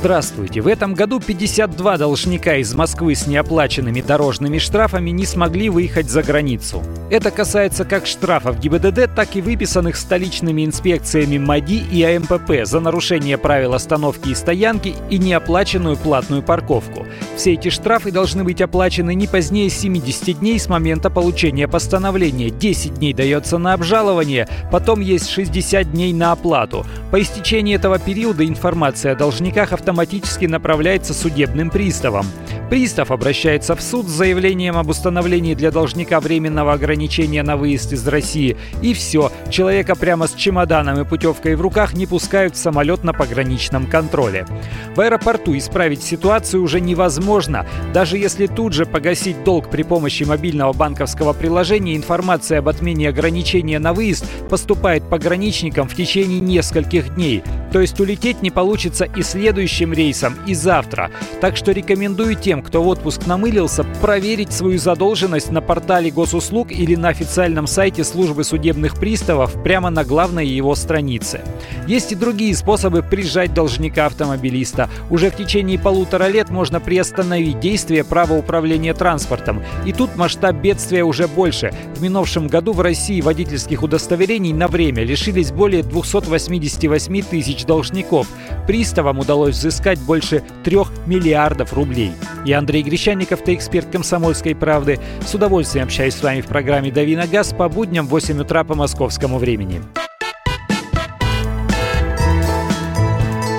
Здравствуйте! В этом году 52 должника из Москвы с неоплаченными дорожными штрафами не смогли выехать за границу. Это касается как штрафов ГИБДД, так и выписанных столичными инспекциями МАДИ и АМПП за нарушение правил остановки и стоянки и неоплаченную платную парковку. Все эти штрафы должны быть оплачены не позднее 70 дней с момента получения постановления. 10 дней дается на обжалование, потом есть 60 дней на оплату. По истечении этого периода информация о должниках автоматически направляется судебным приставом. Пристав обращается в суд с заявлением об установлении для должника временного ограничения на выезд из России. И все, человека прямо с чемоданом и путевкой в руках не пускают в самолет на пограничном контроле. В аэропорту исправить ситуацию уже невозможно. Даже если тут же погасить долг при помощи мобильного банковского приложения, информация об отмене ограничения на выезд поступает пограничникам в течение нескольких дней. То есть улететь не получится и следующим рейсом, и завтра. Так что рекомендую тем, кто в отпуск намылился, проверить свою задолженность на портале госуслуг или на официальном сайте службы судебных приставов прямо на главной его странице. Есть и другие способы прижать должника автомобилиста. Уже в течение полутора лет можно приостановить действие права управления транспортом. И тут масштаб бедствия уже больше. В минувшем году в России водительских удостоверений на время лишились более 288 тысяч должников. Приставам удалось взыскать больше 3 миллиардов рублей. Я Андрей Гречанников, ты эксперт «Комсомольской правды». С удовольствием общаюсь с вами в программе «Дави на газ» по будням в 8 утра по московскому времени.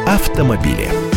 Автомобили.